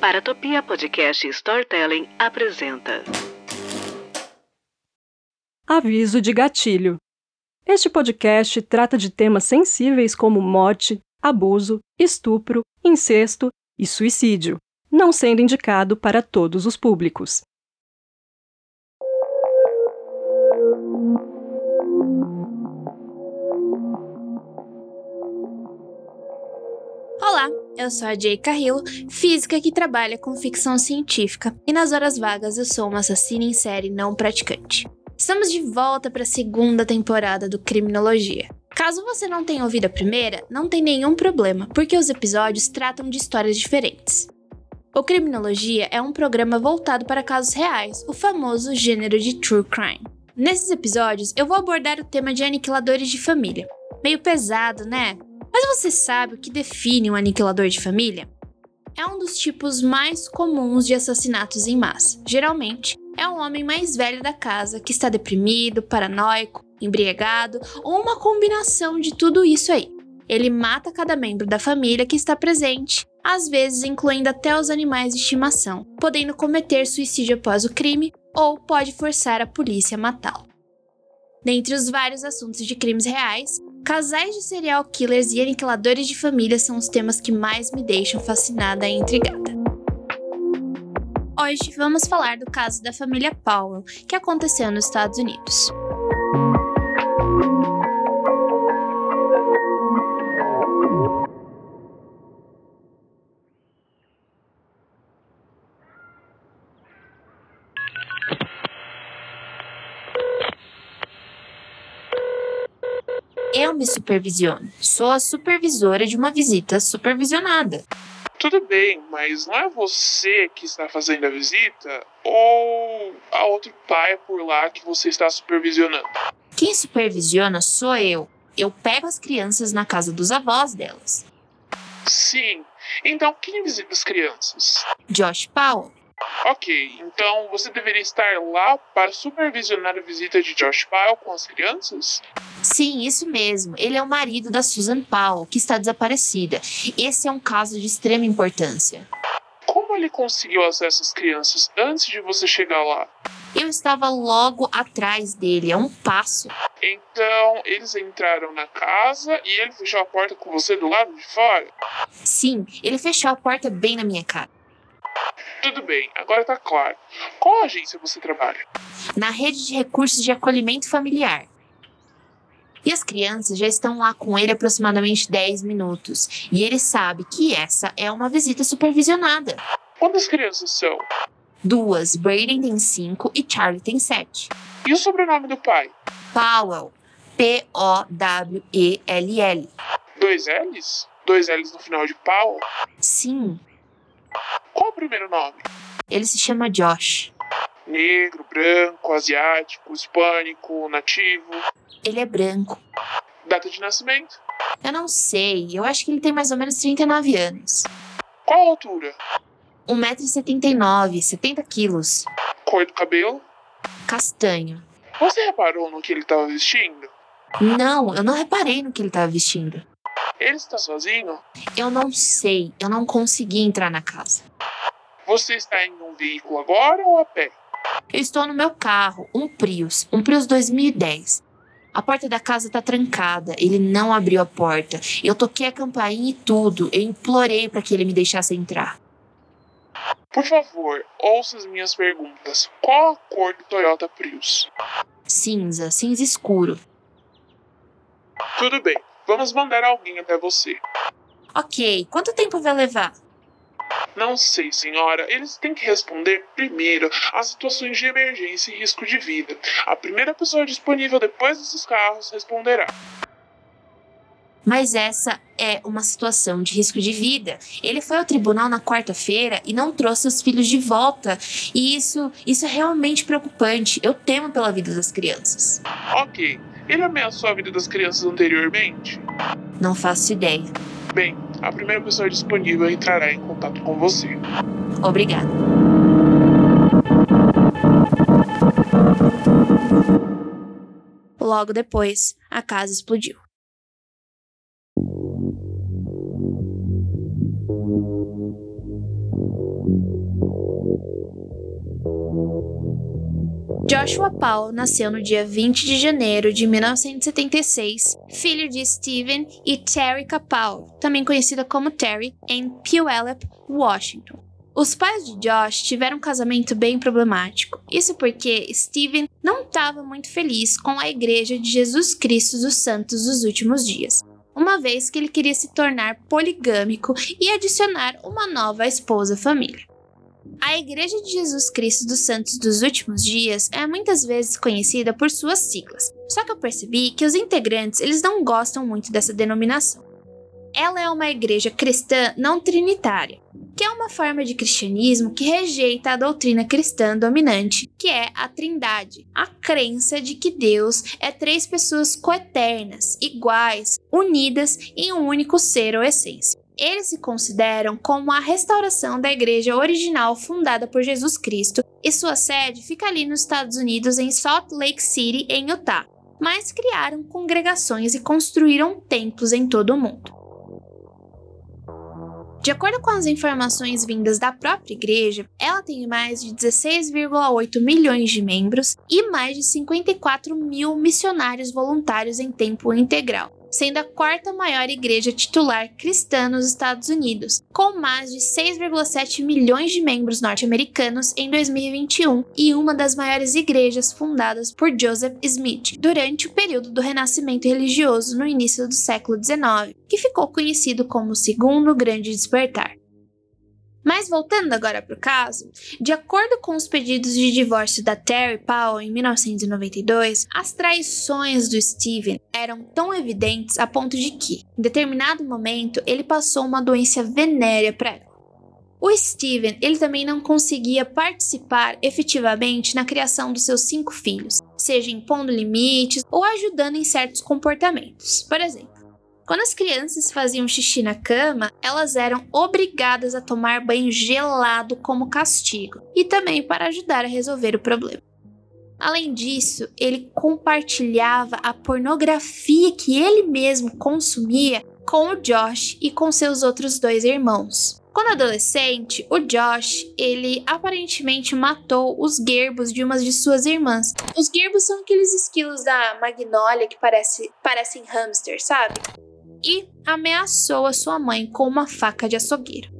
Paratopia Podcast Storytelling apresenta. Aviso de gatilho. Este podcast trata de temas sensíveis como morte, abuso, estupro, incesto e suicídio, não sendo indicado para todos os públicos. Olá, eu sou a Jay Carrillo, física que trabalha com ficção científica, e nas horas vagas eu sou uma assassina em série não praticante. Estamos de volta para a segunda temporada do Criminologia. Caso você não tenha ouvido a primeira, não tem nenhum problema, porque os episódios tratam de histórias diferentes. O Criminologia é um programa voltado para casos reais, o famoso gênero de true crime. Nesses episódios, eu vou abordar o tema de aniquiladores de família. Meio pesado, né? Mas você sabe o que define um aniquilador de família? É um dos tipos mais comuns de assassinatos em massa. Geralmente, é um homem mais velho da casa que está deprimido, paranoico, embriagado ou uma combinação de tudo isso aí. Ele mata cada membro da família que está presente, às vezes incluindo até os animais de estimação, podendo cometer suicídio após o crime ou pode forçar a polícia a matá-lo. Dentre os vários assuntos de crimes reais, casais de serial killers e aniquiladores de família são os temas que mais me deixam fascinada e intrigada. Hoje vamos falar do caso da família Powell, que aconteceu nos Estados Unidos. Me supervisiono. Sou a supervisora de uma visita supervisionada. Tudo bem, mas não é você que está fazendo a visita ou há outro pai por lá que você está supervisionando? Quem supervisiona sou eu. Eu pego as crianças na casa dos avós delas. Sim. Então quem visita as crianças? Josh Powell. Ok, então você deveria estar lá para supervisionar a visita de Josh Powell com as crianças? Sim, isso mesmo. Ele é o marido da Susan Powell, que está desaparecida. Esse é um caso de extrema importância. Como ele conseguiu acesso às crianças antes de você chegar lá? Eu estava logo atrás dele, a um passo. Então, eles entraram na casa e ele fechou a porta com você do lado de fora? Sim, ele fechou a porta bem na minha cara. Tudo bem, agora tá claro. Qual agência você trabalha? Na rede de recursos de acolhimento familiar. E as crianças já estão lá com ele aproximadamente 10 minutos. E ele sabe que essa é uma visita supervisionada. Quantas crianças são? Duas, Braden tem 5 e Charlie tem 7. E o sobrenome do pai? Powell. P-O-W-E-L-L. Dois L's? Dois L's no final de Powell? Sim, Qual o primeiro nome? ele se chama Josh. Negro, branco, asiático, hispânico, nativo. Ele é branco. Data de nascimento? Eu não sei, eu acho que ele tem mais ou menos 39 anos. Qual a altura? 1,79m, 70 quilos. Cor do cabelo? Castanho. Você reparou no que ele estava vestindo? Não, eu não reparei no que ele estava vestindo. Ele está sozinho? Eu não sei, eu não consegui entrar na casa. Você está em um veículo agora ou a pé? Eu estou no meu carro, um Prius, um Prius 2010. A porta da casa tá trancada, ele não abriu a porta. Eu toquei a campainha e tudo, eu implorei para que ele me deixasse entrar. Por favor, ouça as minhas perguntas. Qual a cor do Toyota Prius? Cinza, cinza escuro. Tudo bem, vamos mandar alguém até você. Ok, quanto tempo vai levar? Não sei, senhora. Eles têm que responder primeiro às situações de emergência e risco de vida. A primeira pessoa disponível depois desses carros responderá. Mas essa é uma situação de risco de vida. Ele foi ao tribunal na quarta-feira e não trouxe os filhos de volta. E isso, isso é realmente preocupante. Eu temo pela vida das crianças. Ok. Ele ameaçou a vida das crianças anteriormente? Não faço ideia. Bem, a primeira pessoa disponível entrará em contato com você. Obrigada. Logo depois, a casa explodiu. Joshua Paul nasceu no dia 20 de janeiro de 1976, filho de Stephen e Terrica Paul, também conhecida como Terry, em Puyallup, Washington. Os pais de Josh tiveram um casamento bem problemático. Isso porque Stephen não estava muito feliz com a Igreja de Jesus Cristo dos Santos dos Últimos Dias, uma vez que ele queria se tornar poligâmico e adicionar uma nova esposa à família. A Igreja de Jesus Cristo dos Santos dos Últimos Dias é muitas vezes conhecida por suas siglas, só que eu percebi que os integrantes eles não gostam muito dessa denominação. Ela é uma igreja cristã não trinitária, que é uma forma de cristianismo que rejeita a doutrina cristã dominante, que é a Trindade, a crença de que Deus é três pessoas coeternas, iguais, unidas em um único ser ou essência. Eles se consideram como a restauração da igreja original fundada por Jesus Cristo, e sua sede fica ali nos Estados Unidos, em Salt Lake City, em Utah. Mas criaram congregações e construíram templos em todo o mundo. De acordo com as informações vindas da própria igreja, ela tem mais de 16,8 milhões de membros e mais de 54 mil missionários voluntários em tempo integral sendo a quarta maior igreja titular cristã nos Estados Unidos, com mais de 6,7 milhões de membros norte-americanos em 2021 e uma das maiores igrejas fundadas por Joseph Smith durante o período do renascimento religioso no início do século XIX, que ficou conhecido como o Segundo Grande Despertar. Mas voltando agora para o caso, de acordo com os pedidos de divórcio da Terry Powell em 1992, as traições do Steven eram tão evidentes a ponto de que, em determinado momento, ele passou uma doença venérea para ela. O Steven, ele também não conseguia participar efetivamente na criação dos seus cinco filhos, seja impondo limites ou ajudando em certos comportamentos. Por exemplo, quando as crianças faziam xixi na cama, elas eram obrigadas a tomar banho gelado como castigo e também para ajudar a resolver o problema. Além disso, ele compartilhava a pornografia que ele mesmo consumia com o Josh e com seus outros dois irmãos. Quando adolescente, o Josh, ele aparentemente matou os gerbos de uma de suas irmãs. Os gerbos são aqueles esquilos da Magnolia que parece, parecem hamster, sabe? E ameaçou a sua mãe com uma faca de açougueiro.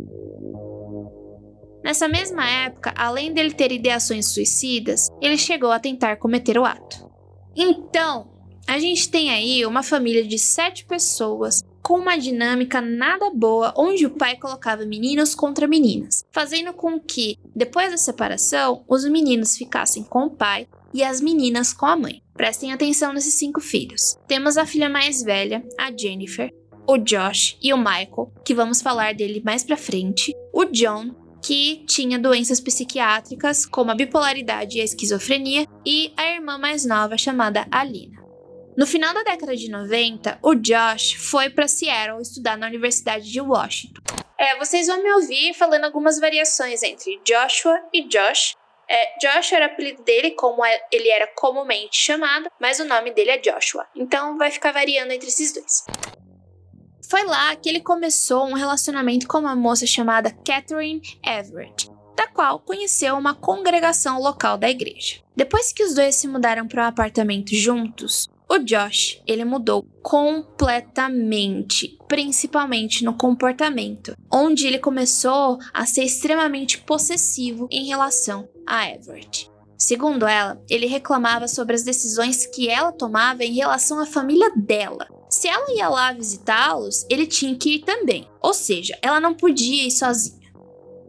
Nessa mesma época, além dele ter ideações suicidas, ele chegou a tentar cometer o ato. Então, a gente tem aí uma família de sete pessoas com uma dinâmica nada boa, onde o pai colocava meninos contra meninas, fazendo com que, depois da separação, os meninos ficassem com o pai e as meninas com a mãe. Prestem atenção nesses cinco filhos. Temos a filha mais velha, a Jennifer, o Josh e o Michael, que vamos falar dele mais pra frente, o John, que tinha doenças psiquiátricas como a bipolaridade e a esquizofrenia, e a irmã mais nova chamada Alina. No final da década de 90, o Josh foi para Seattle estudar na Universidade de Washington. É, vocês vão me ouvir falando algumas variações entre Joshua e Josh, é, Josh era o apelido dele, como é, ele era comumente chamado, mas o nome dele é Joshua. Então vai ficar variando entre esses dois. Foi lá que ele começou um relacionamento com uma moça chamada Catherine Everett, da qual conheceu uma congregação local da igreja. Depois que os dois se mudaram para um apartamento juntos, o Josh, ele mudou completamente, principalmente no comportamento, onde ele começou a ser extremamente possessivo em relação a Everett. Segundo ela, ele reclamava sobre as decisões que ela tomava em relação à família dela. Se ela ia lá visitá-los, ele tinha que ir também, ou seja, ela não podia ir sozinha.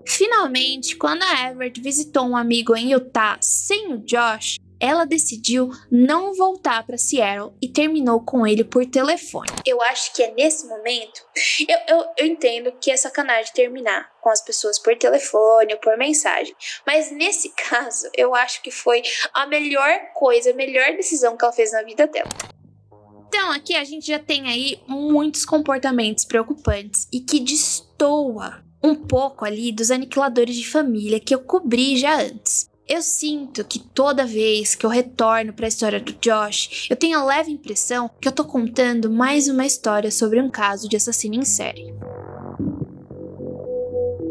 Finalmente, quando a Everett visitou um amigo em Utah sem o Josh, ela decidiu não voltar para Seattle e terminou com ele por telefone. Eu acho que é nesse momento. Eu, eu, eu entendo que é sacanagem terminar com as pessoas por telefone ou por mensagem. Mas nesse caso, eu acho que foi a melhor coisa, a melhor decisão que ela fez na vida dela. Então, aqui a gente já tem aí muitos comportamentos preocupantes e que destoa um pouco ali dos aniquiladores de família que eu cobri já antes. Eu sinto que toda vez que eu retorno para a história do Josh, eu tenho a leve impressão que eu tô contando mais uma história sobre um caso de assassino em série.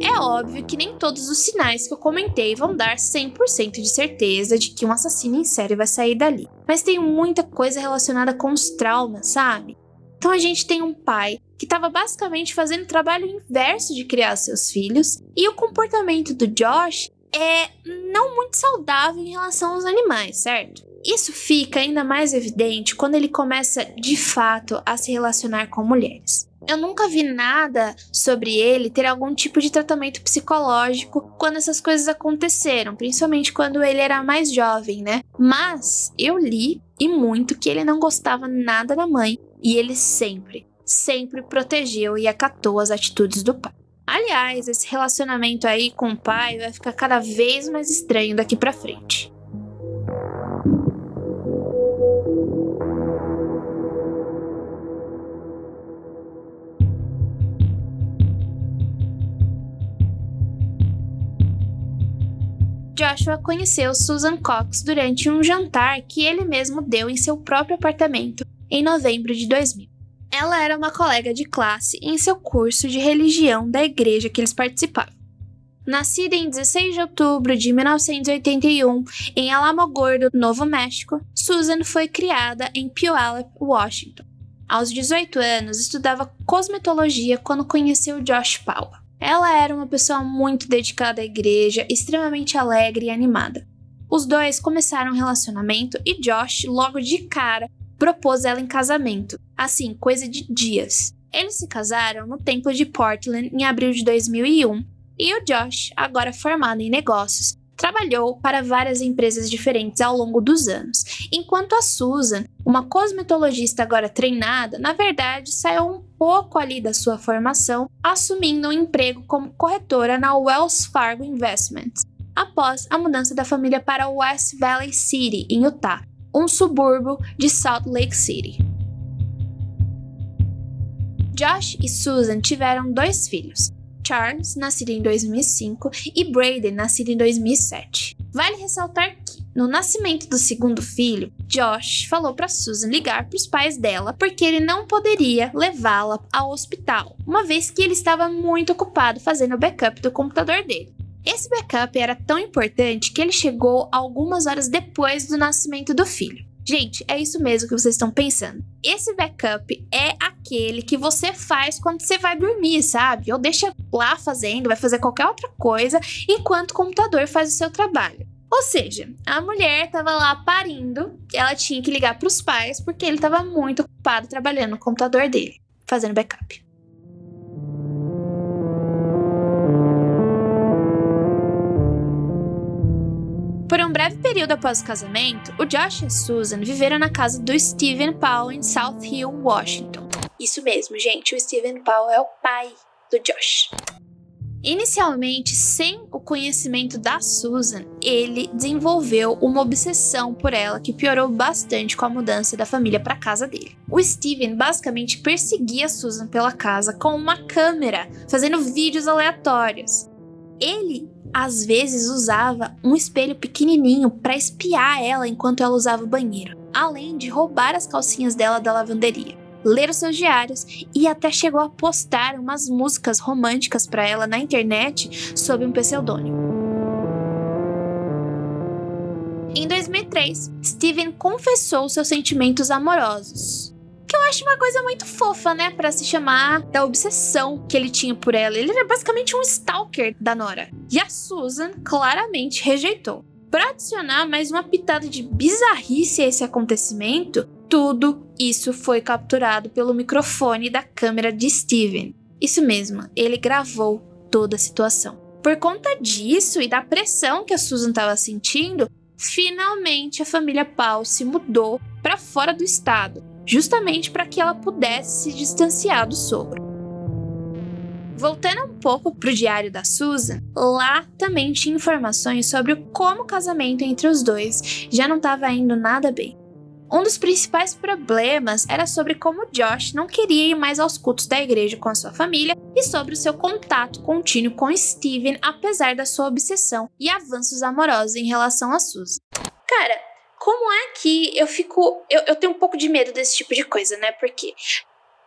É óbvio que nem todos os sinais que eu comentei vão dar 100% de certeza de que um assassino em série vai sair dali, mas tem muita coisa relacionada com os traumas, sabe? Então a gente tem um pai que estava basicamente fazendo o trabalho inverso de criar seus filhos, e o comportamento do Josh é não muito saudável em relação aos animais, certo? Isso fica ainda mais evidente quando ele começa de fato a se relacionar com mulheres. Eu nunca vi nada sobre ele ter algum tipo de tratamento psicológico quando essas coisas aconteceram, principalmente quando ele era mais jovem, né? Mas eu li e muito que ele não gostava nada da mãe e ele sempre, sempre protegeu e acatou as atitudes do pai. Aliás, esse relacionamento aí com o pai vai ficar cada vez mais estranho daqui para frente. Joshua conheceu Susan Cox durante um jantar que ele mesmo deu em seu próprio apartamento em novembro de 2000. Ela era uma colega de classe em seu curso de religião da igreja que eles participavam. Nascida em 16 de outubro de 1981 em Alamogordo, Novo México, Susan foi criada em Puyallup, Washington. Aos 18 anos, estudava cosmetologia quando conheceu Josh Powell. Ela era uma pessoa muito dedicada à igreja, extremamente alegre e animada. Os dois começaram um relacionamento e Josh, logo de cara, propôs ela em casamento, assim, coisa de dias. Eles se casaram no templo de Portland em abril de 2001 e o Josh, agora formado em negócios, trabalhou para várias empresas diferentes ao longo dos anos, enquanto a Susan, uma cosmetologista agora treinada, na verdade saiu um pouco ali da sua formação, assumindo um emprego como corretora na Wells Fargo Investments, após a mudança da família para West Valley City, em Utah, um subúrbio de Salt Lake City. Josh e Susan tiveram dois filhos, Charles, nascido em 2005, e Braden, nascido em 2007. Vale ressaltar que, no nascimento do segundo filho, Josh falou para Susan ligar para os pais dela porque ele não poderia levá-la ao hospital, uma vez que ele estava muito ocupado fazendo o backup do computador dele. Esse backup era tão importante que ele chegou algumas horas depois do nascimento do filho. Gente, é isso mesmo que vocês estão pensando. Esse backup é aquele que você faz quando você vai dormir, sabe? Ou deixa lá fazendo, vai fazer qualquer outra coisa, enquanto o computador faz o seu trabalho. Ou seja, a mulher estava lá parindo, ela tinha que ligar para os pais porque ele estava muito ocupado trabalhando no computador dele, fazendo backup. Por um breve período após o casamento, o Josh e a Susan viveram na casa do Steven Powell em South Hill, Washington. Isso mesmo, gente, o Steven Powell é o pai do Josh. Inicialmente, sem o conhecimento da Susan, ele desenvolveu uma obsessão por ela que piorou bastante com a mudança da família para casa dele. O Steven basicamente perseguia a Susan pela casa com uma câmera, fazendo vídeos aleatórios. Ele às vezes usava um espelho pequenininho para espiar ela enquanto ela usava o banheiro, além de roubar as calcinhas dela da lavanderia, ler os seus diários e até chegou a postar umas músicas românticas para ela na internet sob um pseudônimo. Em 2003, Steven confessou seus sentimentos amorosos, que eu acho uma coisa muito fofa, né? Para se chamar da obsessão que ele tinha por ela. Ele era basicamente um stalker da Nora. E a Susan claramente rejeitou. Para adicionar mais uma pitada de bizarrice a esse acontecimento, tudo isso foi capturado pelo microfone da câmera de Steven. Isso mesmo, ele gravou toda a situação. Por conta disso e da pressão que a Susan estava sentindo, finalmente a família Paul se mudou para fora do estado, justamente para que ela pudesse se distanciar do sogro. Voltando um pouco para o diário da Susan, lá também tinha informações sobre como o casamento entre os dois já não estava indo nada bem. Um dos principais problemas era sobre como Josh não queria ir mais aos cultos da igreja com a sua família e sobre o seu contato contínuo com Steven, apesar da sua obsessão e avanços amorosos em relação a Susan. Cara, como é que eu fico. Eu, eu tenho um pouco de medo desse tipo de coisa, né? Porque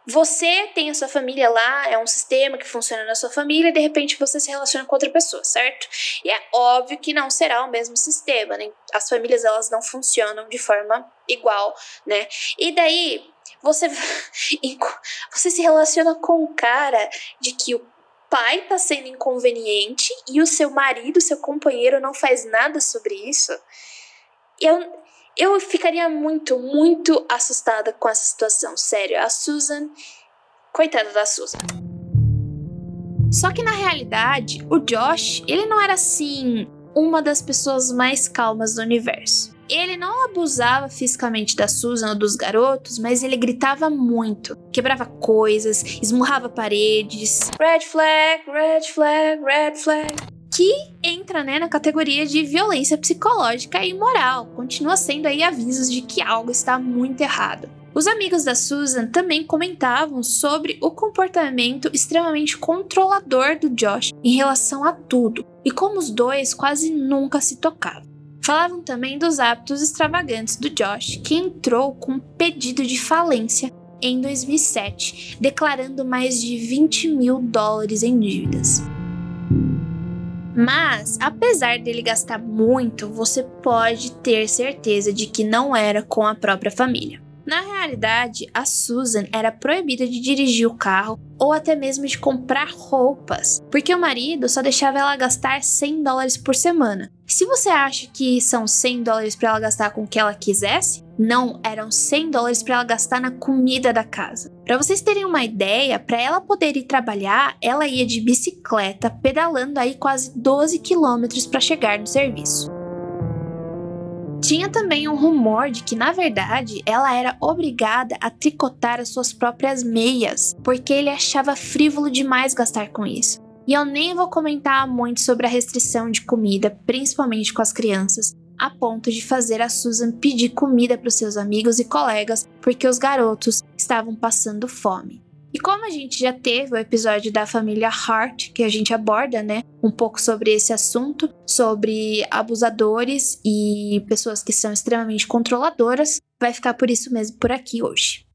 Você tem a sua família lá, é um sistema que funciona na sua família, e de repente você se relaciona com outra pessoa, certo? E é óbvio que não será o mesmo sistema, né? As famílias elas não funcionam de forma igual, né? E daí você você se relaciona com o cara de que o pai tá sendo inconveniente e o seu marido, seu companheiro não faz nada sobre isso. Eu eu ficaria muito, muito assustada com essa situação, sério. A Susan, coitada da Susan. Só que na realidade, o Josh, ele não era assim uma das pessoas mais calmas do universo. Ele não abusava fisicamente da Susan ou dos garotos, mas ele gritava muito, quebrava coisas, esmurrava paredes. Red flag, red flag, red flag que entra né, na categoria de violência psicológica e moral. Continua sendo aí avisos de que algo está muito errado. Os amigos da Susan também comentavam sobre o comportamento extremamente controlador do Josh em relação a tudo e como os dois quase nunca se tocavam. Falavam também dos hábitos extravagantes do Josh, que entrou com um pedido de falência em 2007, declarando mais de 20 mil dólares em dívidas. Mas, apesar dele gastar muito, você pode ter certeza de que não era com a própria família. Na realidade, a Susan era proibida de dirigir o carro ou até mesmo de comprar roupas, porque o marido só deixava ela gastar 100 dólares por semana. Se você acha que são 100 dólares para ela gastar com o que ela quisesse, não, eram 100 dólares para ela gastar na comida da casa. Para vocês terem uma ideia, para ela poder ir trabalhar, ela ia de bicicleta, pedalando aí quase 12 quilômetros para chegar no serviço. Tinha também um rumor de que, na verdade, ela era obrigada a tricotar as suas próprias meias, porque ele achava frívolo demais gastar com isso. E eu nem vou comentar muito sobre a restrição de comida, principalmente com as crianças, a ponto de fazer a Susan pedir comida para os seus amigos e colegas porque os garotos estavam passando fome. E como a gente já teve o episódio da família Hart, que a gente aborda, né, um pouco sobre esse assunto, sobre abusadores e pessoas que são extremamente controladoras, vai ficar por isso mesmo por aqui hoje.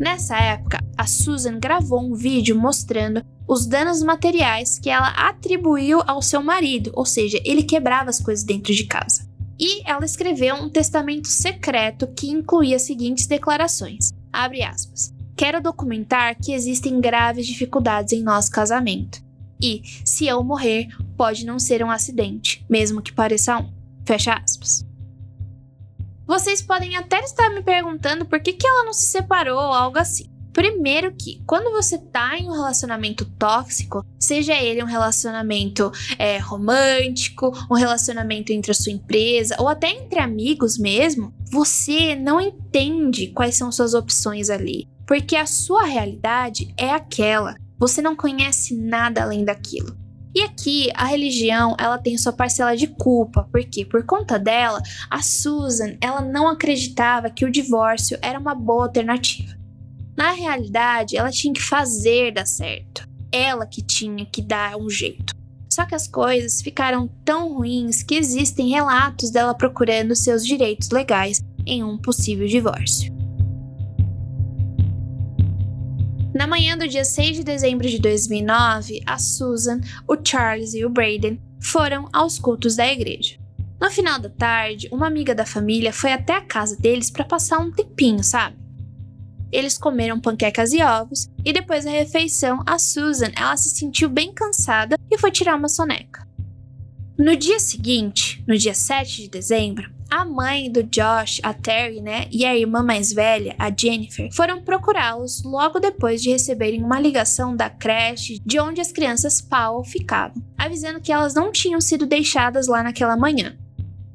Nessa época, a Susan gravou um vídeo mostrando os danos materiais que ela atribuiu ao seu marido, ou seja, ele quebrava as coisas dentro de casa. E ela escreveu um testamento secreto que incluía as seguintes declarações: abre aspas. Quero documentar que existem graves dificuldades em nosso casamento. E, se eu morrer, pode não ser um acidente, mesmo que pareça um. Fecha aspas. Vocês podem até estar me perguntando por que, que ela não se separou ou algo assim. Primeiro que, quando você tá em um relacionamento tóxico, seja ele um relacionamento é, romântico, um relacionamento entre a sua empresa, ou até entre amigos mesmo, você não entende quais são suas opções ali. Porque a sua realidade é aquela. Você não conhece nada além daquilo. E aqui a religião, ela tem sua parcela de culpa, porque por conta dela, a Susan, ela não acreditava que o divórcio era uma boa alternativa. Na realidade, ela tinha que fazer dar certo. Ela que tinha que dar um jeito. Só que as coisas ficaram tão ruins que existem relatos dela procurando seus direitos legais em um possível divórcio. Na manhã do dia 6 de dezembro de 2009, a Susan, o Charles e o Braden foram aos cultos da igreja. No final da tarde, uma amiga da família foi até a casa deles para passar um tempinho, sabe? Eles comeram panquecas e ovos, e depois da refeição, a Susan ela se sentiu bem cansada e foi tirar uma soneca. No dia seguinte, no dia 7 de dezembro, a mãe do Josh, a Terry, né, e a irmã mais velha, a Jennifer, foram procurá-los logo depois de receberem uma ligação da creche de onde as crianças Powell ficavam, avisando que elas não tinham sido deixadas lá naquela manhã.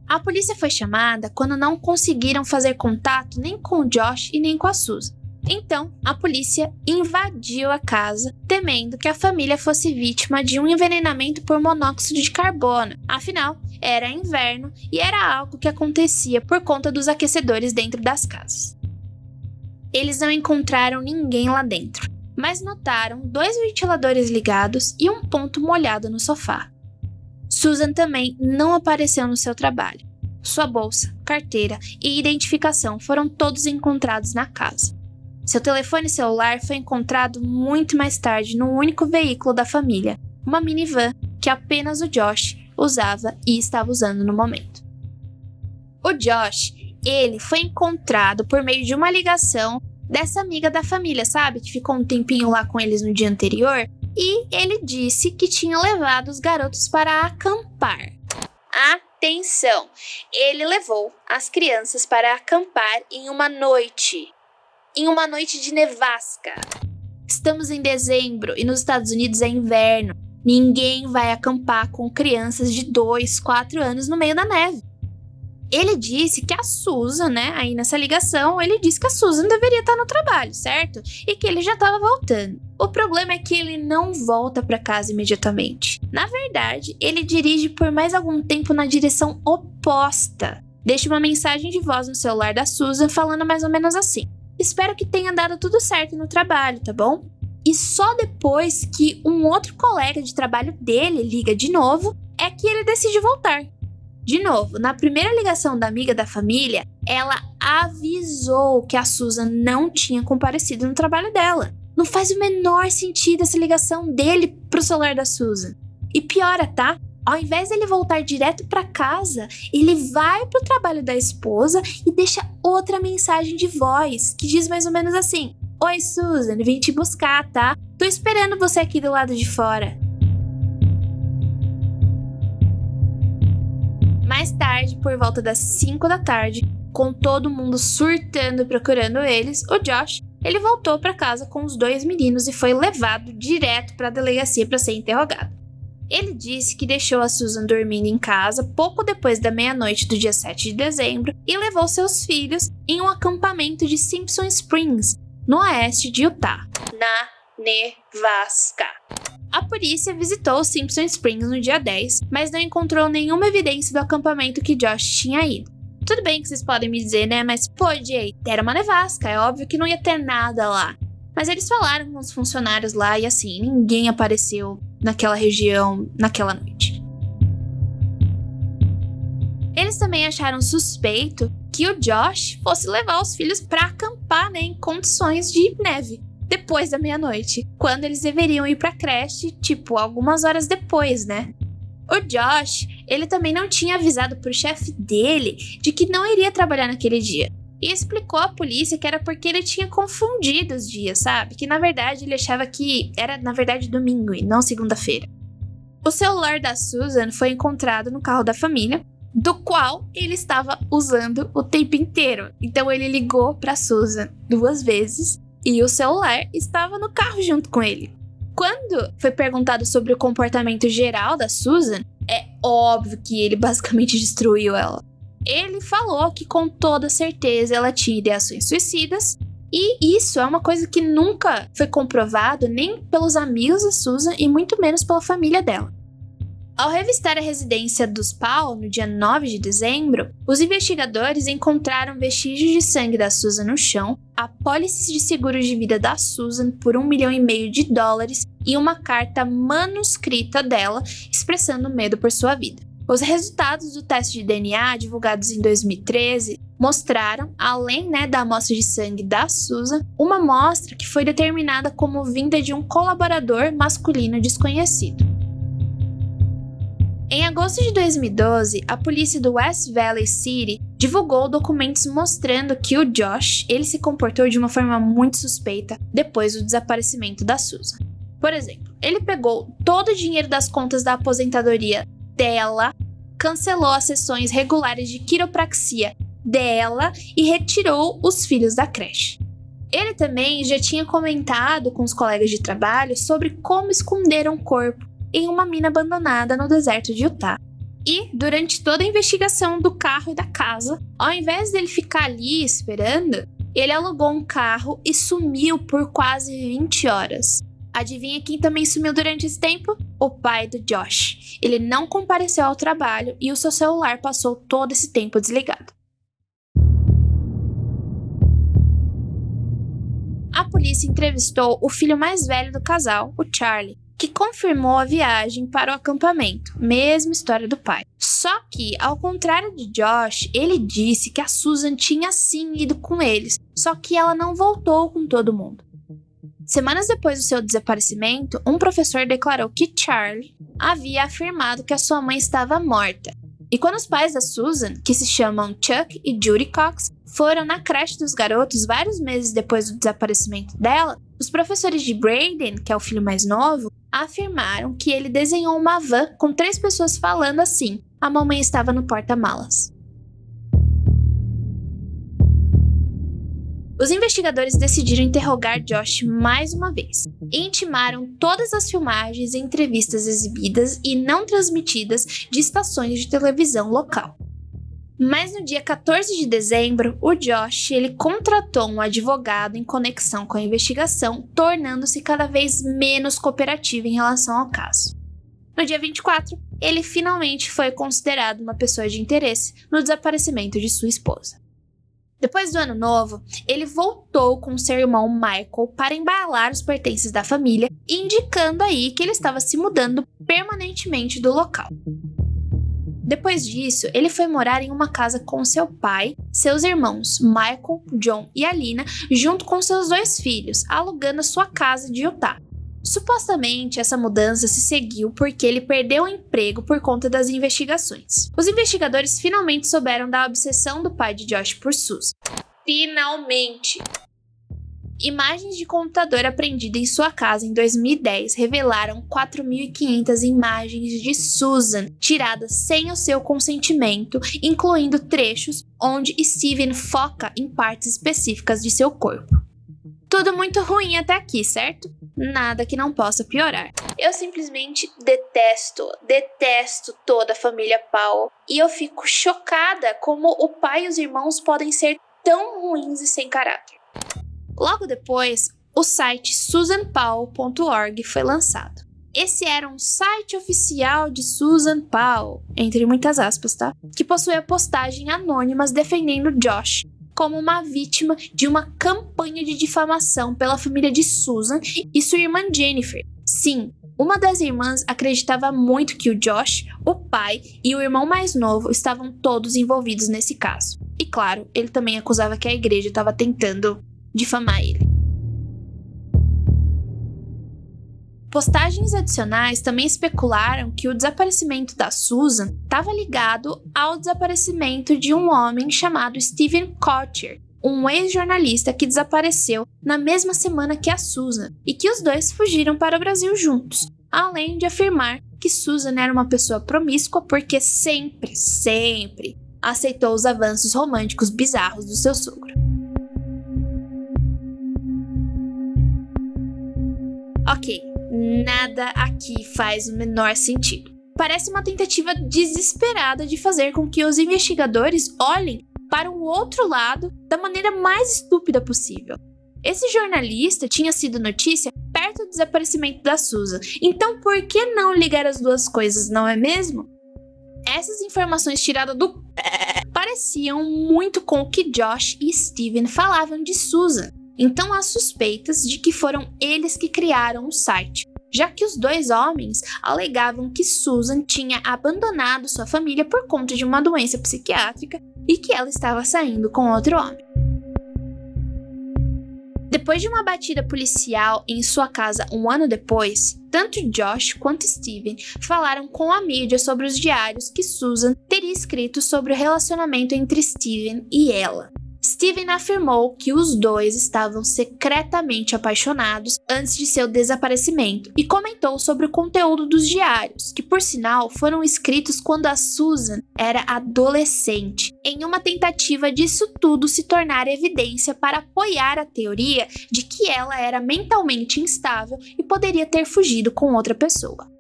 A polícia foi chamada quando não conseguiram fazer contato nem com o Josh e nem com a Susan. Então, a polícia invadiu a casa, temendo que a família fosse vítima de um envenenamento por monóxido de carbono. Afinal, era inverno e era algo que acontecia por conta dos aquecedores dentro das casas. Eles não encontraram ninguém lá dentro, mas notaram dois ventiladores ligados e um ponto molhado no sofá. Susan também não apareceu no seu trabalho. sua bolsa, carteira e identificação foram todos encontrados na casa. Seu telefone celular foi encontrado muito mais tarde no único veículo da família, uma minivan que apenas o Josh usava e estava usando no momento. O Josh, ele foi encontrado por meio de uma ligação dessa amiga da família, sabe? Que ficou um tempinho lá com eles no dia anterior. E ele disse que tinha levado os garotos para acampar. Atenção! Ele levou as crianças para acampar em uma noite. Em uma noite de nevasca. Estamos em dezembro e nos Estados Unidos é inverno. Ninguém vai acampar com crianças de 2, 4 anos no meio da neve. Ele disse que a Susan, né, aí nessa ligação, ele disse que a Susan deveria estar no trabalho, certo? E que ele já estava voltando. O problema é que ele não volta para casa imediatamente. Na verdade, ele dirige por mais algum tempo na direção oposta. Deixa uma mensagem de voz no celular da Susan falando mais ou menos assim: Espero que tenha dado tudo certo no trabalho, tá bom? E só depois que um outro colega de trabalho dele liga de novo é que ele decide voltar. De novo, na primeira ligação da amiga da família, ela avisou que a Susan não tinha comparecido no trabalho dela. Não faz o menor sentido essa ligação dele pro celular da Susan. E piora, tá? Ao invés dele voltar direto para casa, ele vai pro trabalho da esposa e deixa outra mensagem de voz que diz mais ou menos assim: Oi, Susan, vim te buscar, tá? Tô esperando você aqui do lado de fora. Mais tarde, por volta das 5 da tarde, com todo mundo surtando procurando eles, o Josh, ele voltou para casa com os dois meninos e foi levado direto para a delegacia para ser interrogado. Ele disse que deixou a Susan dormindo em casa pouco depois da meia-noite do dia 7 de dezembro e levou seus filhos em um acampamento de Simpson Springs, no oeste de Utah, na nevasca. A polícia visitou Simpson Springs no dia 10, mas não encontrou nenhuma evidência do acampamento que Josh tinha ido. Tudo bem que vocês podem me dizer, né? Mas, pô, Jay, era uma nevasca, é óbvio que não ia ter nada lá. Mas eles falaram com os funcionários lá e assim, ninguém apareceu naquela região naquela noite. Eles também acharam suspeito que o Josh fosse levar os filhos para acampar né, em condições de neve depois da meia-noite, quando eles deveriam ir para creche, tipo, algumas horas depois, né? O Josh, ele também não tinha avisado pro chefe dele de que não iria trabalhar naquele dia. E explicou à polícia que era porque ele tinha confundido os dias, sabe? Que na verdade ele achava que era na verdade domingo e não segunda-feira. O celular da Susan foi encontrado no carro da família, do qual ele estava usando o tempo inteiro. Então ele ligou para Susan duas vezes e o celular estava no carro junto com ele. Quando foi perguntado sobre o comportamento geral da Susan, é óbvio que ele basicamente destruiu ela. Ele falou que com toda certeza ela tinha ideações suicidas, e isso é uma coisa que nunca foi comprovado nem pelos amigos da Susan e muito menos pela família dela. Ao revistar a residência dos Paul no dia 9 de dezembro, os investigadores encontraram vestígios de sangue da Susan no chão, apólices de seguro de vida da Susan por um milhão e meio de dólares e uma carta manuscrita dela expressando medo por sua vida. Os resultados do teste de DNA divulgados em 2013 mostraram, além né, da amostra de sangue da Susan, uma amostra que foi determinada como vinda de um colaborador masculino desconhecido. Em agosto de 2012, a polícia do West Valley City divulgou documentos mostrando que o Josh ele se comportou de uma forma muito suspeita depois do desaparecimento da Susan. Por exemplo, ele pegou todo o dinheiro das contas da aposentadoria dela, cancelou as sessões regulares de quiropraxia dela e retirou os filhos da creche. Ele também já tinha comentado com os colegas de trabalho sobre como esconder um corpo em uma mina abandonada no deserto de Utah. E, durante toda a investigação do carro e da casa, ao invés dele ficar ali esperando, ele alugou um carro e sumiu por quase 20 horas. Adivinha quem também sumiu durante esse tempo? O pai do Josh. Ele não compareceu ao trabalho e o seu celular passou todo esse tempo desligado. A polícia entrevistou o filho mais velho do casal, o Charlie, que confirmou a viagem para o acampamento, mesma história do pai. Só que, ao contrário de Josh, ele disse que a Susan tinha sim ido com eles, só que ela não voltou com todo mundo. Semanas depois do seu desaparecimento, um professor declarou que Charlie havia afirmado que a sua mãe estava morta. E quando os pais da Susan, que se chamam Chuck e Judy Cox, foram na creche dos garotos vários meses depois do desaparecimento dela, os professores de Braden, que é o filho mais novo, afirmaram que ele desenhou uma van com três pessoas falando assim: a mamãe estava no porta-malas. Os investigadores decidiram interrogar Josh mais uma vez e intimaram todas as filmagens e entrevistas exibidas e não transmitidas de estações de televisão local. Mas no dia 14 de dezembro, o Josh ele contratou um advogado em conexão com a investigação, tornando-se cada vez menos cooperativo em relação ao caso. No dia 24, ele finalmente foi considerado uma pessoa de interesse no desaparecimento de sua esposa. Depois do ano novo, ele voltou com seu irmão Michael para embalar os pertences da família, indicando aí que ele estava se mudando permanentemente do local. Depois disso, ele foi morar em uma casa com seu pai, seus irmãos Michael, John e Alina, junto com seus dois filhos, alugando a sua casa de Utah. Supostamente, essa mudança se seguiu porque ele perdeu o emprego por conta das investigações. Os investigadores finalmente souberam da obsessão do pai de Josh por Susan. Finalmente! Imagens de computador apreendidas em sua casa em 2010 revelaram 4.500 imagens de Susan tiradas sem o seu consentimento, incluindo trechos onde Steven foca em partes específicas de seu corpo. Tudo muito ruim até aqui, certo? Nada que não possa piorar. Eu simplesmente detesto, detesto toda a família Paul. E eu fico chocada como o pai e os irmãos podem ser tão ruins e sem caráter. Logo depois, o site susanpaul.org foi lançado. Esse era um site oficial de Susan Paul, entre muitas aspas, tá? Que possuía postagem anônimas defendendo Josh como uma vítima de uma campanha de difamação pela família de Susan e sua irmã Jennifer. Sim, uma das irmãs acreditava muito que o Josh, o pai e o irmão mais novo estavam todos envolvidos nesse caso. E claro, ele também acusava que a igreja estava tentando difamar ele. Postagens adicionais também especularam que o desaparecimento da Susan estava ligado ao desaparecimento de um homem chamado Steven Kotcher, um ex-jornalista que desapareceu na mesma semana que a Susan e que os dois fugiram para o Brasil juntos, além de afirmar que Susan era uma pessoa promíscua porque sempre, sempre aceitou os avanços românticos bizarros do seu sogro. Ok, Nada aqui faz o menor sentido. Parece uma tentativa desesperada de fazer com que os investigadores olhem para o outro lado da maneira mais estúpida possível. Esse jornalista tinha sido notícia perto do desaparecimento da Susan, então por que não ligar as duas coisas, não é mesmo? Essas informações tiradas do pareciam muito com o que Josh e Steven falavam de Susan. Então há suspeitas de que foram eles que criaram o site, já que os dois homens alegavam que Susan tinha abandonado sua família por conta de uma doença psiquiátrica e que ela estava saindo com outro homem. Depois de uma batida policial em sua casa um ano depois, tanto Josh quanto Steven falaram com a mídia sobre os diários que Susan teria escrito sobre o relacionamento entre Steven e ela. Steven afirmou que os dois estavam secretamente apaixonados antes de seu desaparecimento e comentou sobre o conteúdo dos diários, que por sinal foram escritos quando a Susan era adolescente, em uma tentativa disso tudo se tornar evidência para apoiar a teoria de que ela era mentalmente instável e poderia ter fugido com outra pessoa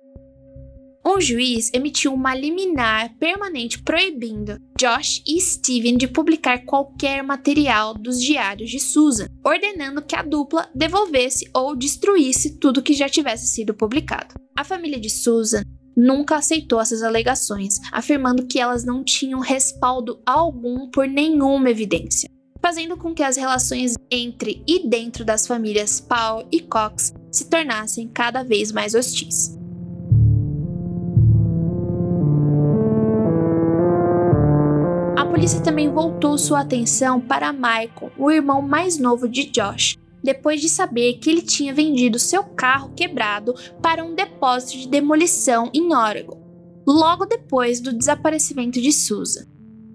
um juiz emitiu uma liminar permanente proibindo Josh e Steven de publicar qualquer material dos diários de Susan, ordenando que a dupla devolvesse ou destruísse tudo que já tivesse sido publicado. A família de Susan nunca aceitou essas alegações, afirmando que elas não tinham respaldo algum por nenhuma evidência, fazendo com que as relações entre e dentro das famílias Paul e Cox se tornassem cada vez mais hostis. Polícia também voltou sua atenção para Michael, o irmão mais novo de Josh, depois de saber que ele tinha vendido seu carro quebrado para um depósito de demolição em Oregon, logo depois do desaparecimento de Susan.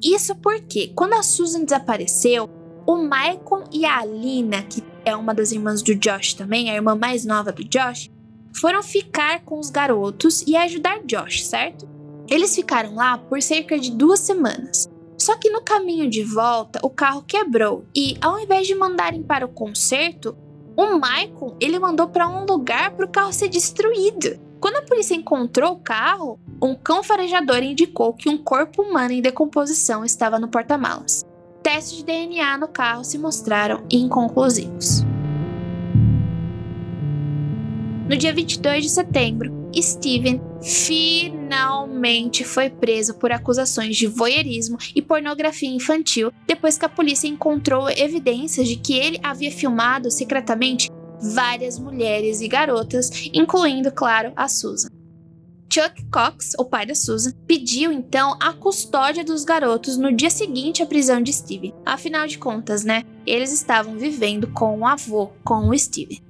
Isso porque, quando a Susan desapareceu, o Michael e a Alina, que é uma das irmãs do Josh também, a irmã mais nova do Josh, foram ficar com os garotos e ajudar Josh, certo? Eles ficaram lá por cerca de duas semanas. Só que no caminho de volta, o carro quebrou e, ao invés de mandarem para o conserto, o Michael ele mandou para um lugar para o carro ser destruído. Quando a polícia encontrou o carro, um cão farejador indicou que um corpo humano em decomposição estava no porta-malas. Testes de DNA no carro se mostraram inconclusivos. No dia 22 de setembro, Steven finalmente foi preso por acusações de voyeurismo e pornografia infantil depois que a polícia encontrou evidências de que ele havia filmado secretamente várias mulheres e garotas, incluindo, claro, a Susan. Chuck Cox, o pai da Susan, pediu então a custódia dos garotos no dia seguinte à prisão de Steven. Afinal de contas, né? Eles estavam vivendo com o avô, com o Steven.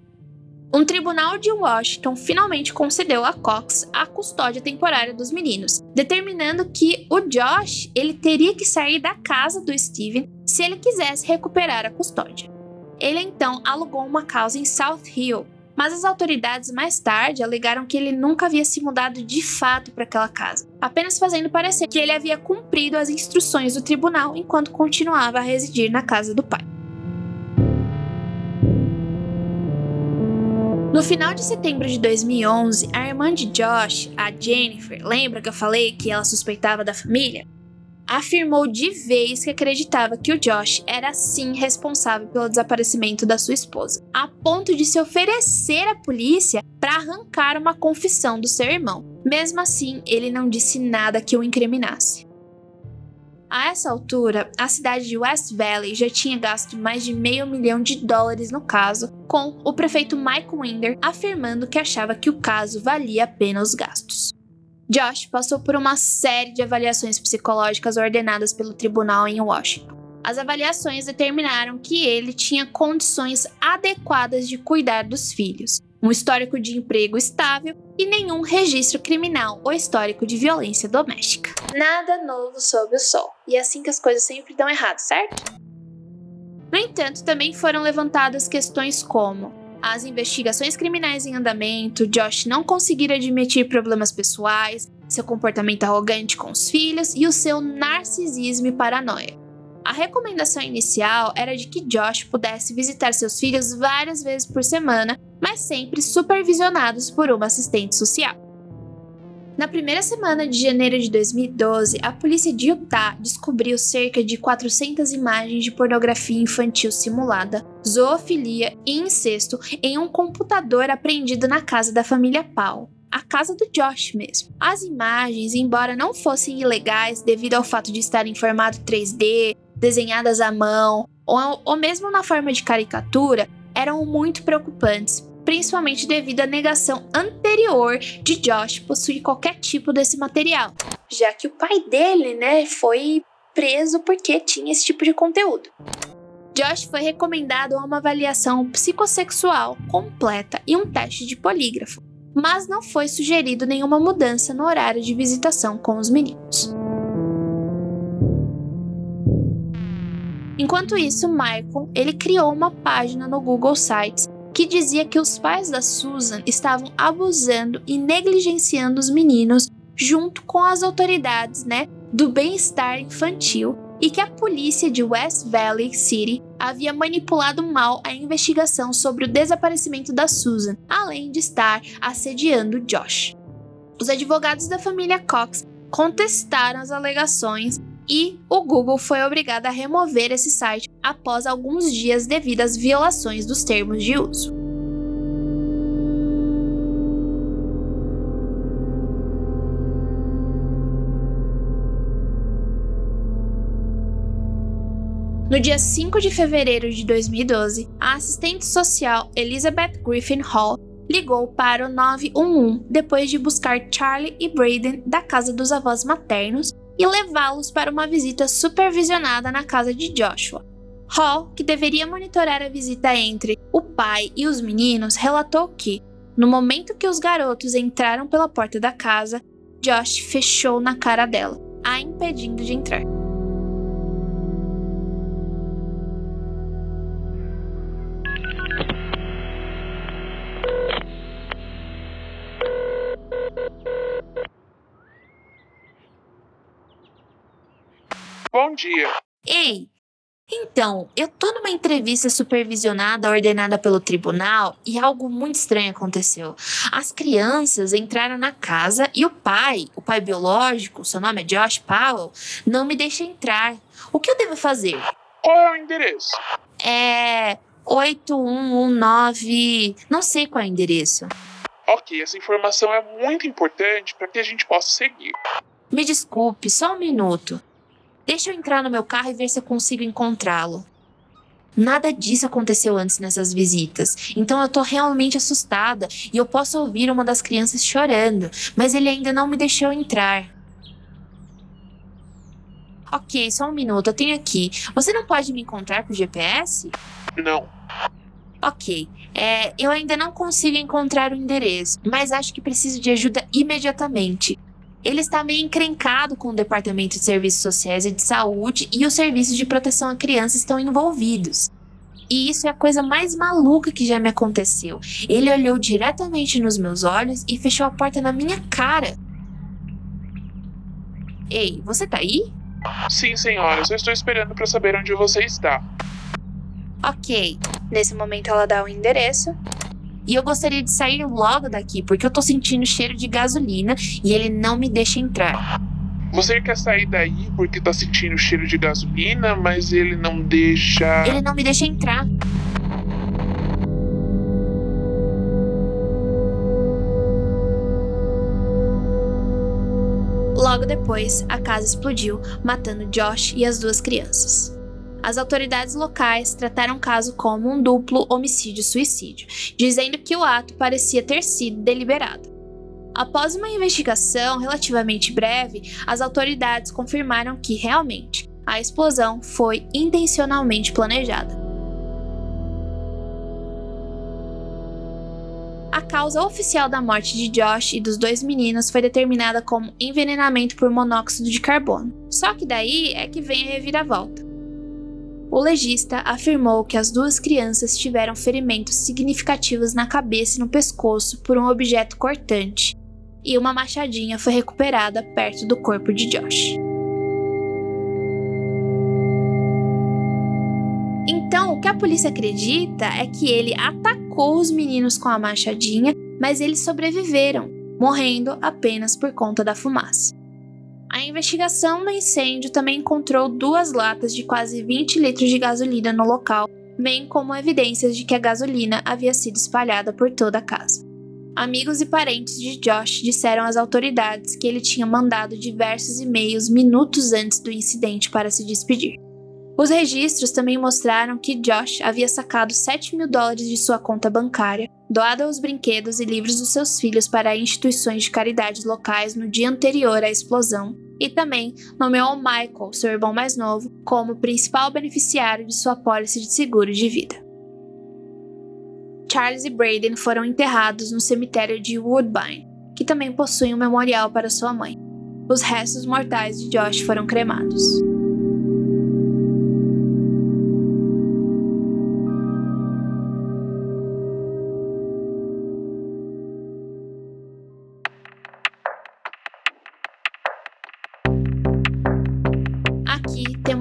Um tribunal de Washington finalmente concedeu a Cox a custódia temporária dos meninos, determinando que o Josh ele teria que sair da casa do Steven se ele quisesse recuperar a custódia. Ele então alugou uma casa em South Hill, mas as autoridades mais tarde alegaram que ele nunca havia se mudado de fato para aquela casa, apenas fazendo parecer que ele havia cumprido as instruções do tribunal enquanto continuava a residir na casa do pai. No final de setembro de 2011, a irmã de Josh, a Jennifer, lembra que eu falei que ela suspeitava da família? Afirmou de vez que acreditava que o Josh era sim responsável pelo desaparecimento da sua esposa, a ponto de se oferecer à polícia para arrancar uma confissão do seu irmão. Mesmo assim, ele não disse nada que o incriminasse. A essa altura, a cidade de West Valley já tinha gasto mais de meio milhão de dólares no caso, com o prefeito Mike Winder afirmando que achava que o caso valia a pena os gastos. Josh passou por uma série de avaliações psicológicas ordenadas pelo tribunal em Washington. As avaliações determinaram que ele tinha condições adequadas de cuidar dos filhos, um histórico de emprego estável e nenhum registro criminal ou histórico de violência doméstica. Nada novo sob o sol. E é assim que as coisas sempre dão errado, certo? No entanto, também foram levantadas questões como as investigações criminais em andamento, Josh não conseguir admitir problemas pessoais, seu comportamento arrogante com os filhos e o seu narcisismo e paranoia. A recomendação inicial era de que Josh pudesse visitar seus filhos várias vezes por semana, mas sempre supervisionados por uma assistente social. Na primeira semana de janeiro de 2012, a polícia de Utah descobriu cerca de 400 imagens de pornografia infantil simulada, zoofilia e incesto em um computador apreendido na casa da família Paul a casa do Josh mesmo. As imagens, embora não fossem ilegais devido ao fato de estar em formato 3D, desenhadas à mão ou, ou mesmo na forma de caricatura, eram muito preocupantes, principalmente devido à negação anterior de Josh possuir qualquer tipo desse material, já que o pai dele, né, foi preso porque tinha esse tipo de conteúdo. Josh foi recomendado a uma avaliação psicossexual completa e um teste de polígrafo, mas não foi sugerido nenhuma mudança no horário de visitação com os meninos. Enquanto isso, Michael ele criou uma página no Google Sites que dizia que os pais da Susan estavam abusando e negligenciando os meninos junto com as autoridades, né, do bem-estar infantil e que a polícia de West Valley City havia manipulado mal a investigação sobre o desaparecimento da Susan, além de estar assediando Josh. Os advogados da família Cox contestaram as alegações e o Google foi obrigado a remover esse site após alguns dias devido às violações dos termos de uso. No dia 5 de fevereiro de 2012, a assistente social Elizabeth Griffin Hall ligou para o 911 depois de buscar Charlie e Braden da casa dos avós maternos e levá-los para uma visita supervisionada na casa de Joshua. Hall, que deveria monitorar a visita entre o pai e os meninos, relatou que, no momento que os garotos entraram pela porta da casa, Josh fechou na cara dela, a impedindo de entrar. Bom dia. Ei, então, eu tô numa entrevista supervisionada ordenada pelo tribunal e algo muito estranho aconteceu. As crianças entraram na casa e o pai, o pai biológico, seu nome é Josh Powell, não me deixa entrar. O que eu devo fazer? Qual é o endereço? É 8119. Não sei qual é o endereço. Ok, essa informação é muito importante para que a gente possa seguir. Me desculpe, só um minuto. Deixa eu entrar no meu carro e ver se eu consigo encontrá-lo. Nada disso aconteceu antes nessas visitas, então eu tô realmente assustada e eu posso ouvir uma das crianças chorando, mas ele ainda não me deixou entrar. Ok, só um minuto, eu tenho aqui. Você não pode me encontrar por GPS? Não. Ok, é, eu ainda não consigo encontrar o endereço, mas acho que preciso de ajuda imediatamente. Ele está meio encrencado com o Departamento de Serviços Sociais e de Saúde e os serviços de proteção à criança estão envolvidos. E isso é a coisa mais maluca que já me aconteceu. Ele olhou diretamente nos meus olhos e fechou a porta na minha cara. Ei, você tá aí? Sim, senhora, só estou esperando para saber onde você está. Ok. Nesse momento ela dá o endereço e eu gostaria de sair logo daqui, porque eu tô sentindo cheiro de gasolina e ele não me deixa entrar. Você quer sair daí porque tá sentindo cheiro de gasolina, mas ele não deixa. Ele não me deixa entrar. Logo depois, a casa explodiu, matando Josh e as duas crianças. As autoridades locais trataram o caso como um duplo homicídio-suicídio, dizendo que o ato parecia ter sido deliberado. Após uma investigação relativamente breve, as autoridades confirmaram que realmente a explosão foi intencionalmente planejada. A causa oficial da morte de Josh e dos dois meninos foi determinada como envenenamento por monóxido de carbono. Só que daí é que vem a reviravolta. O legista afirmou que as duas crianças tiveram ferimentos significativos na cabeça e no pescoço por um objeto cortante, e uma machadinha foi recuperada perto do corpo de Josh. Então, o que a polícia acredita é que ele atacou os meninos com a machadinha, mas eles sobreviveram, morrendo apenas por conta da fumaça. A investigação do incêndio também encontrou duas latas de quase 20 litros de gasolina no local, bem como evidências de que a gasolina havia sido espalhada por toda a casa. Amigos e parentes de Josh disseram às autoridades que ele tinha mandado diversos e-mails minutos antes do incidente para se despedir. Os registros também mostraram que Josh havia sacado 7 mil dólares de sua conta bancária, doado os brinquedos e livros dos seus filhos para instituições de caridade locais no dia anterior à explosão, e também nomeou Michael, seu irmão mais novo, como principal beneficiário de sua pólice de seguro de vida. Charles e Braden foram enterrados no cemitério de Woodbine, que também possui um memorial para sua mãe. Os restos mortais de Josh foram cremados.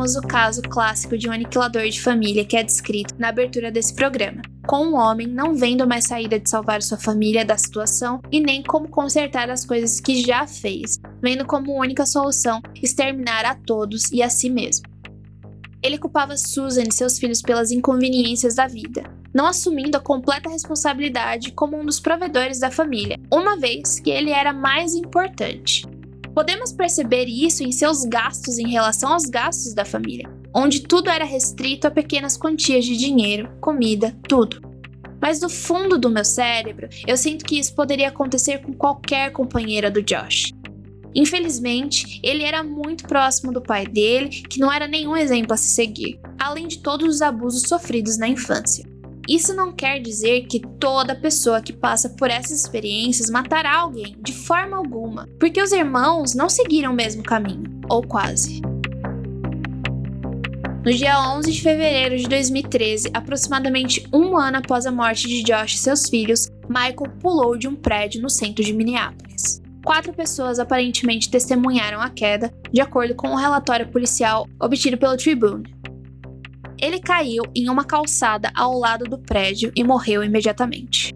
Temos o caso clássico de um aniquilador de família que é descrito na abertura desse programa, com um homem não vendo mais saída de salvar sua família da situação e nem como consertar as coisas que já fez, vendo como única solução exterminar a todos e a si mesmo. Ele culpava Susan e seus filhos pelas inconveniências da vida, não assumindo a completa responsabilidade como um dos provedores da família, uma vez que ele era mais importante. Podemos perceber isso em seus gastos em relação aos gastos da família, onde tudo era restrito a pequenas quantias de dinheiro, comida, tudo. Mas no fundo do meu cérebro, eu sinto que isso poderia acontecer com qualquer companheira do Josh. Infelizmente, ele era muito próximo do pai dele, que não era nenhum exemplo a se seguir, além de todos os abusos sofridos na infância. Isso não quer dizer que toda pessoa que passa por essas experiências matará alguém, de forma alguma, porque os irmãos não seguiram o mesmo caminho, ou quase. No dia 11 de fevereiro de 2013, aproximadamente um ano após a morte de Josh e seus filhos, Michael pulou de um prédio no centro de Minneapolis. Quatro pessoas aparentemente testemunharam a queda, de acordo com um relatório policial obtido pelo Tribune. Ele caiu em uma calçada ao lado do prédio e morreu imediatamente.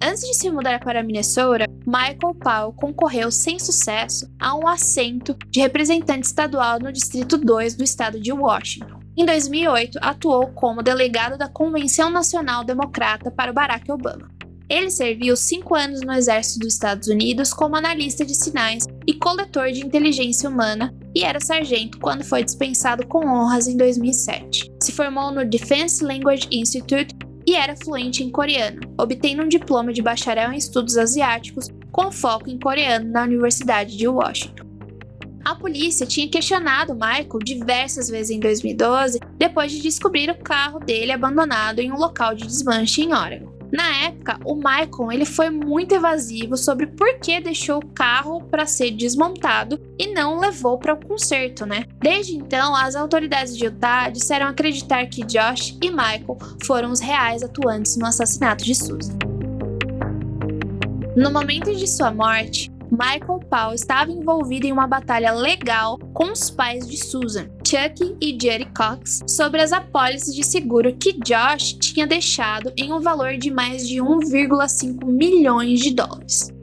Antes de se mudar para Minnesota, Michael Powell concorreu sem sucesso a um assento de representante estadual no Distrito 2 do estado de Washington. Em 2008, atuou como delegado da Convenção Nacional Democrata para Barack Obama. Ele serviu cinco anos no Exército dos Estados Unidos como analista de sinais e coletor de inteligência humana e era sargento quando foi dispensado com honras em 2007. Se formou no Defense Language Institute e era fluente em coreano, obtendo um diploma de bacharel em estudos asiáticos com foco em coreano na Universidade de Washington. A polícia tinha questionado Michael diversas vezes em 2012 depois de descobrir o carro dele abandonado em um local de desmanche em Oregon. Na época, o Michael ele foi muito evasivo sobre por que deixou o carro para ser desmontado e não levou para o conserto, né? Desde então, as autoridades de Utah disseram acreditar que Josh e Michael foram os reais atuantes no assassinato de Susan. No momento de sua morte, Michael Paul estava envolvido em uma batalha legal com os pais de Susan, Chuck e Jerry Cox, sobre as apólices de seguro que Josh tinha deixado em um valor de mais de 1,5 milhões de dólares.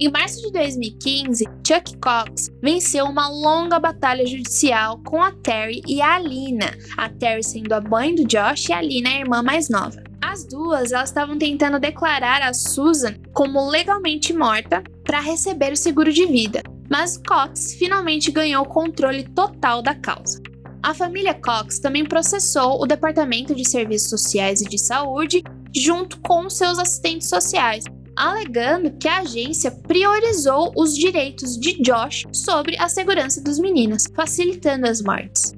Em março de 2015, Chuck Cox venceu uma longa batalha judicial com a Terry e a Alina, a Terry sendo a mãe do Josh e a Alina a irmã mais nova. As duas elas estavam tentando declarar a Susan como legalmente morta para receber o seguro de vida, mas Cox finalmente ganhou o controle total da causa. A família Cox também processou o Departamento de Serviços Sociais e de Saúde junto com seus assistentes sociais, alegando que a agência priorizou os direitos de Josh sobre a segurança dos meninos, facilitando as mortes.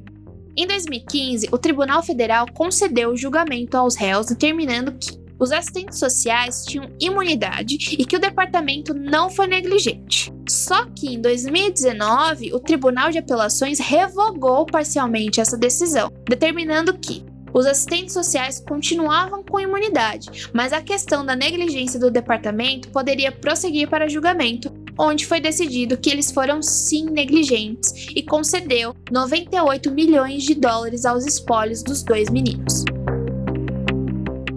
Em 2015, o Tribunal Federal concedeu o julgamento aos réus, determinando que os assistentes sociais tinham imunidade e que o departamento não foi negligente. Só que em 2019, o Tribunal de Apelações revogou parcialmente essa decisão, determinando que os assistentes sociais continuavam com imunidade, mas a questão da negligência do departamento poderia prosseguir para julgamento, onde foi decidido que eles foram sim negligentes e concedeu 98 milhões de dólares aos espólios dos dois meninos.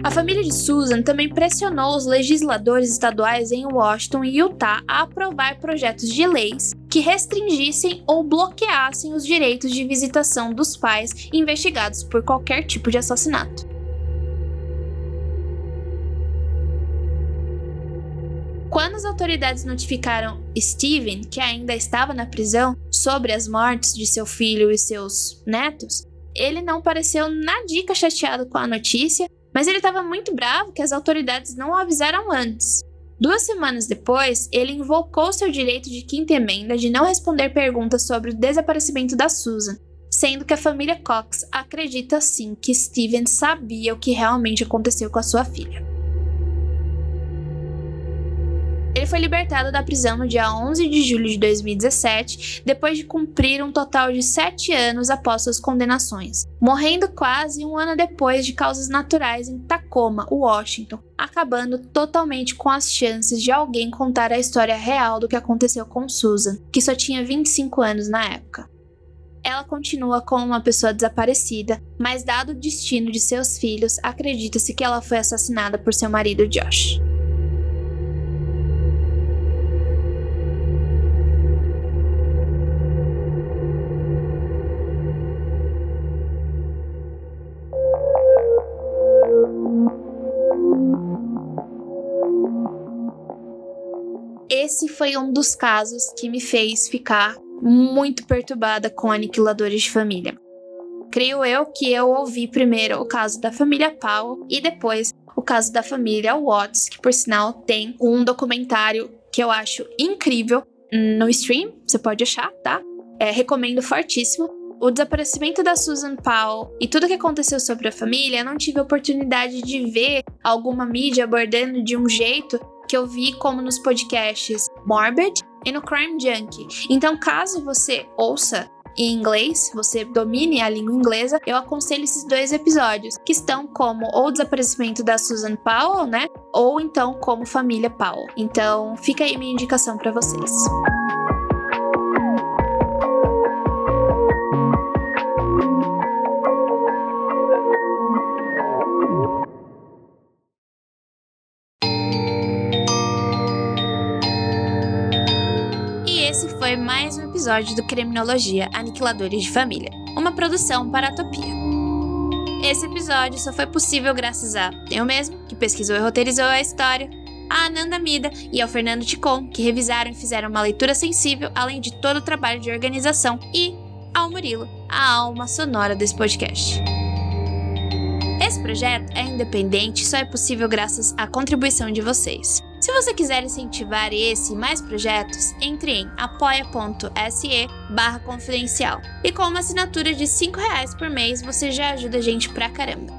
A família de Susan também pressionou os legisladores estaduais em Washington e Utah a aprovar projetos de leis que restringissem ou bloqueassem os direitos de visitação dos pais investigados por qualquer tipo de assassinato. Quando as autoridades notificaram Steven, que ainda estava na prisão, sobre as mortes de seu filho e seus netos, ele não pareceu nadica chateado com a notícia mas ele estava muito bravo que as autoridades não o avisaram antes. Duas semanas depois, ele invocou seu direito de quinta emenda de não responder perguntas sobre o desaparecimento da Susan, sendo que a família Cox acredita sim que Steven sabia o que realmente aconteceu com a sua filha. Ele foi libertado da prisão no dia 11 de julho de 2017, depois de cumprir um total de sete anos após suas condenações, morrendo quase um ano depois de causas naturais em Tacoma, Washington, acabando totalmente com as chances de alguém contar a história real do que aconteceu com Susan, que só tinha 25 anos na época ela continua como uma pessoa desaparecida, mas dado o destino de seus filhos, acredita-se que ela foi assassinada por seu marido Josh. Esse foi um dos casos que me fez ficar muito perturbada com aniquiladores de família. Creio eu que eu ouvi primeiro o caso da família Powell e depois o caso da família Watts, que por sinal tem um documentário que eu acho incrível no stream, você pode achar, tá? É, recomendo fortíssimo. O desaparecimento da Susan Powell e tudo que aconteceu sobre a família, eu não tive oportunidade de ver alguma mídia abordando de um jeito que eu vi como nos podcasts Morbid e no Crime Junkie. Então, caso você ouça em inglês, você domine a língua inglesa, eu aconselho esses dois episódios, que estão como ou o desaparecimento da Susan Powell, né? Ou então como família Powell. Então, fica aí minha indicação para vocês. Episódio do Criminologia Aniquiladores de Família, uma produção para a Topia. Esse episódio só foi possível graças a eu mesmo, que pesquisou e roteirizou a história, a Ananda Mida e ao Fernando Ticon, que revisaram e fizeram uma leitura sensível, além de todo o trabalho de organização, e ao Murilo, a alma sonora desse podcast. Esse projeto é independente e só é possível graças à contribuição de vocês. Se você quiser incentivar esse e mais projetos, entre em apoia.se barra confidencial. E com uma assinatura de 5 reais por mês, você já ajuda a gente pra caramba.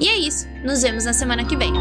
E é isso, nos vemos na semana que vem.